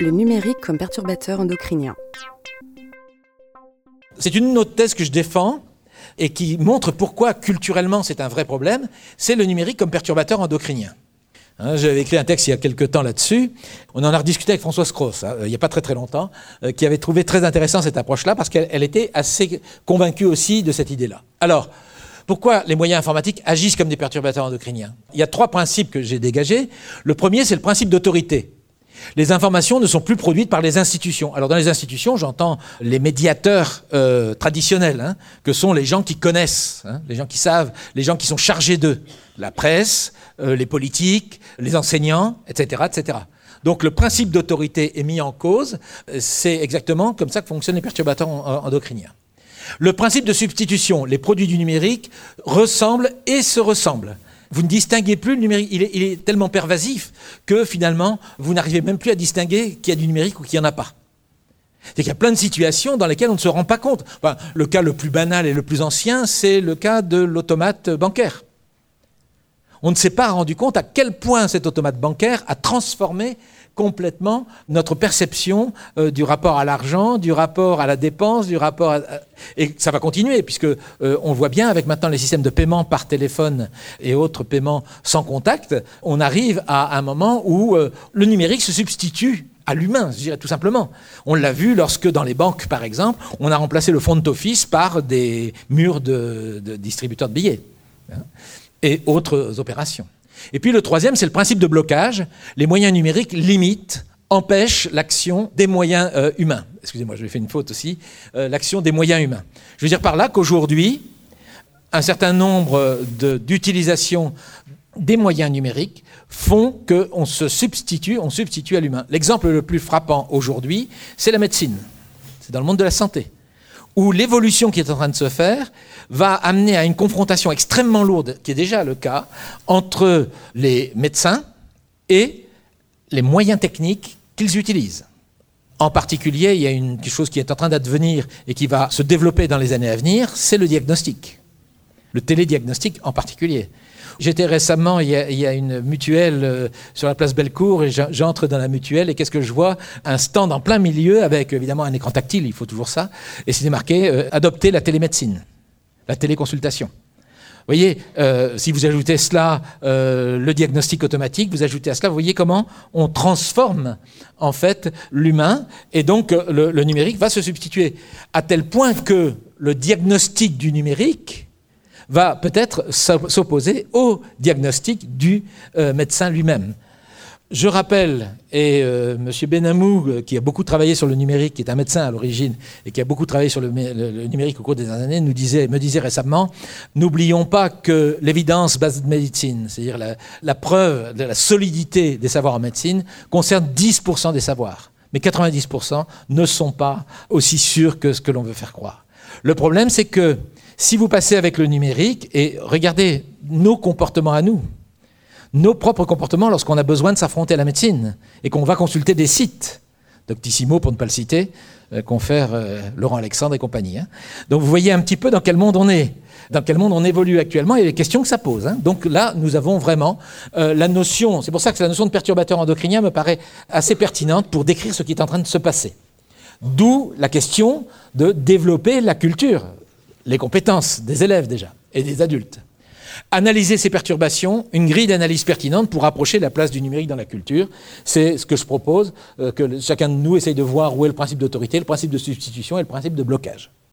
Le numérique comme perturbateur endocrinien. C'est une autre thèse que je défends et qui montre pourquoi culturellement c'est un vrai problème, c'est le numérique comme perturbateur endocrinien. Hein, j'avais écrit un texte il y a quelques temps là-dessus. On en a rediscuté avec Françoise Cross, hein, il n'y a pas très très longtemps, euh, qui avait trouvé très intéressant cette approche-là parce qu'elle était assez convaincue aussi de cette idée-là. Alors, pourquoi les moyens informatiques agissent comme des perturbateurs endocriniens? Il y a trois principes que j'ai dégagés. Le premier, c'est le principe d'autorité. Les informations ne sont plus produites par les institutions. Alors dans les institutions, j'entends les médiateurs euh, traditionnels, hein, que sont les gens qui connaissent, hein, les gens qui savent, les gens qui sont chargés d'eux, la presse, euh, les politiques, les enseignants, etc., etc. Donc le principe d'autorité est mis en cause. C'est exactement comme ça que fonctionnent les perturbateurs endocriniens. Le principe de substitution, les produits du numérique ressemblent et se ressemblent. Vous ne distinguez plus le numérique. Il est, tellement pervasif que finalement, vous n'arrivez même plus à distinguer qu'il y a du numérique ou qu'il n'y en a pas. C'est qu'il y a plein de situations dans lesquelles on ne se rend pas compte. le cas le plus banal et le plus ancien, c'est le cas de l'automate bancaire. On ne s'est pas rendu compte à quel point cet automate bancaire a transformé complètement notre perception euh, du rapport à l'argent, du rapport à la dépense, du rapport à... Et ça va continuer, puisque euh, on voit bien avec maintenant les systèmes de paiement par téléphone et autres paiements sans contact, on arrive à un moment où euh, le numérique se substitue à l'humain, je dirais tout simplement. On l'a vu lorsque dans les banques, par exemple, on a remplacé le front office par des murs de, de distributeurs de billets hein, et autres opérations. Et puis le troisième, c'est le principe de blocage. Les moyens numériques limitent, empêchent l'action des moyens euh, humains. Excusez-moi, je vais faire une faute aussi. Euh, l'action des moyens humains. Je veux dire par là qu'aujourd'hui, un certain nombre d'utilisations des moyens numériques font qu'on se substitue, on substitue à l'humain. L'exemple le plus frappant aujourd'hui, c'est la médecine. C'est dans le monde de la santé où l'évolution qui est en train de se faire va amener à une confrontation extrêmement lourde, qui est déjà le cas, entre les médecins et les moyens techniques qu'ils utilisent. En particulier, il y a une, chose qui est en train d'advenir et qui va se développer dans les années à venir, c'est le diagnostic. Le télédiagnostic en particulier. J'étais récemment, il y, a, une mutuelle euh, sur la place Bellecour et j'entre dans la mutuelle et qu'est-ce que je vois? Un stand en plein milieu avec évidemment un écran tactile, il faut toujours ça, et c'est marqué euh, adopter la télémédecine, la téléconsultation. Vous voyez, euh, si vous ajoutez cela, le diagnostic automatique, vous ajoutez à cela, vous voyez comment on transforme en fait l'humain et donc le numérique va se substituer à tel point que le diagnostic du numérique va peut-être s'opposer au diagnostic du euh, médecin lui-même. Je rappelle, et euh, M. Benamou, euh, qui a beaucoup travaillé sur le numérique, qui est un médecin à l'origine, et qui a beaucoup travaillé sur le, numérique au cours des années, nous disait, me disait récemment, n'oublions pas que l'évidence base de médecine, c'est-à-dire la, la, preuve de la solidité des savoirs en médecine, concerne 10% des savoirs. Mais 90% ne sont pas aussi sûrs que ce que l'on veut faire croire. Le problème, c'est que si vous passez avec le numérique, et regardez nos comportements à nous, nos propres comportements lorsqu'on a besoin de s'affronter à la médecine et qu'on va consulter des sites, Doctissimo pour ne pas le citer, euh, confère euh, Laurent Alexandre et compagnie. Hein. Donc vous voyez un petit peu dans quel monde on est, dans quel monde on évolue actuellement et les questions que ça pose. Hein. Donc là, nous avons vraiment euh, la notion, c'est pour ça que la notion de perturbateur endocrinien me paraît assez pertinente pour décrire ce qui est en train de se passer. D'où la question de développer la culture les compétences des élèves déjà et des adultes. Analyser ces perturbations, une grille d'analyse pertinente pour approcher la place du numérique dans la culture. C'est ce que je propose, euh, que chacun de nous essaye de voir où est le principe d'autorité, le principe de substitution et le principe de blocage.